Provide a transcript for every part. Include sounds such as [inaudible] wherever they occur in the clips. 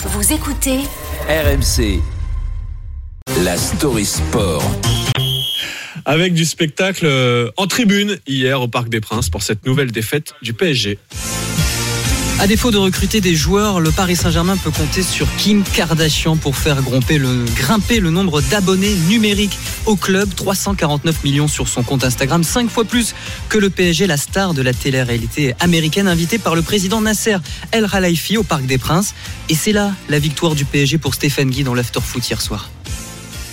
Vous écoutez RMC. La story sport. avec du spectacle euh, en tribune hier au Parc des Princes pour cette nouvelle défaite du PSG. À défaut de recruter des joueurs, le Paris Saint-Germain peut compter sur Kim Kardashian pour faire grimper le, nombre d'abonnés numériques au club. 349 millions sur son compte Instagram, 5 fois plus que le PSG, la star de la télé-réalité américaine, invitée par le président Nasser El Khalifi au Parc des Princes. Et c'est là la victoire du PSG pour Stéphane Guy dans l'after-foot hier soir.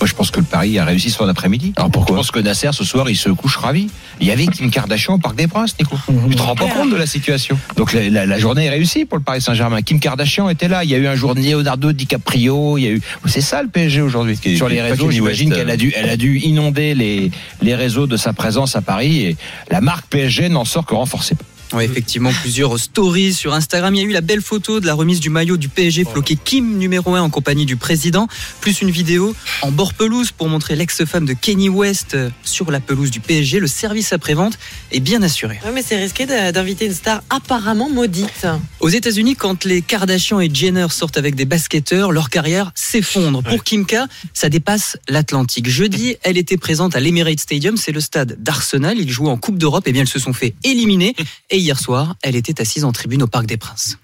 Moi, je pense que le Paris a réussi son après-midi. Alors pourquoi Je pense que Nasser, ce soir, il se couche ravi. Il y avait Kim Kardashian au Parc des Princes, Nico. Tu te rends pas compte de la situation. Donc la, la- la journée est réussie pour le Paris Saint-Germain. Kim Kardashian était là. Il y a eu un jour Leonardo DiCaprio. Il y a eu. C'est ça le PSG aujourd'hui. Sur les réseaux, j'imagine qu'elle a dû, elle a dû inonder les les réseaux de sa présence à Paris. Et la marque PSG n'en sort que renforcée. Ouais, effectivement, plusieurs stories sur Instagram. Il y a eu la belle photo de la remise du maillot du PSG floqué Kim numéro 1 en compagnie du président, plus une vidéo en bord pelouse pour montrer l'ex-femme de Kenny West euh, sur la pelouse du PSG. Le service après-vente est bien assuré. Ouais, mais c'est risqué d'inviter une star apparemment maudite. Aux États-Unis, quand les Kardashian et Jenner sortent avec des basketteurs, leur carrière s'effondre. Pour Kim K, ça dépasse l'Atlantique. Jeudi, elle était présente à l'Emirates Stadium, c'est le stade d'Arsenal. Ils jouent en Coupe d'Europe, et bien elles se sont fait éliminer. Et [laughs] hier soir, elle était assise en tribune au Parc des Princes.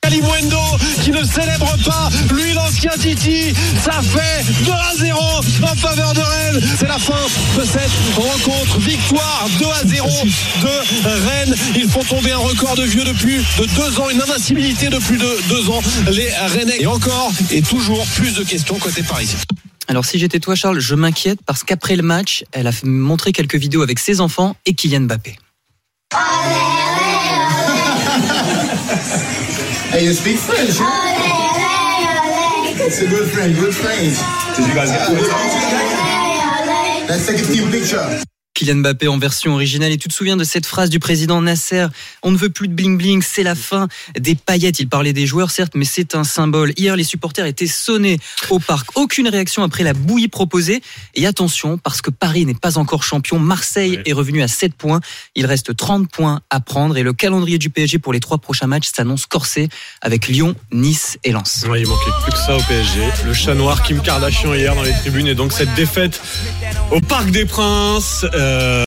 Kalimundo qui ne célèbre pas, lui l'ancien Titi, ça fait 2 à 0 en faveur de Rennes. C'est la fin de cette rencontre. Victoire 2 à 0 de Rennes. Ils font tomber un record de vieux depuis de 2 ans, une invincibilité de plus de 2 ans. Les Rennais. Et encore et toujours plus de questions côté parisien. Alors si j'étais toi Charles, je m'inquiète parce qu'après le match, elle a fait- montré quelques vidéos avec ses enfants et Kylian Mbappé. Hey, you speak French, huh? It's a good friend, good French. Did you guys get Let's take a team picture. Kylian Mbappé en version originale. Et tu te souviens de cette phrase du président Nasser? On ne veut plus de bling bling, c'est la fin des paillettes. Il parlait des joueurs, certes, mais c'est un symbole. Hier, les supporters étaient sonnés au parc. Aucune réaction après la bouillie proposée. Et attention, parce que Paris n'est pas encore champion, Marseille Ouais. est revenu à 7 points. Il reste 30 points à prendre. Et le calendrier du PSG pour les trois prochains matchs s'annonce corsé avec Lyon, Nice et Lens. Ouais, il manquait plus que ça au PSG. Le chat noir Kim Kardashian hier dans les tribunes et donc cette défaite au Parc des Princes. Euh, Uh.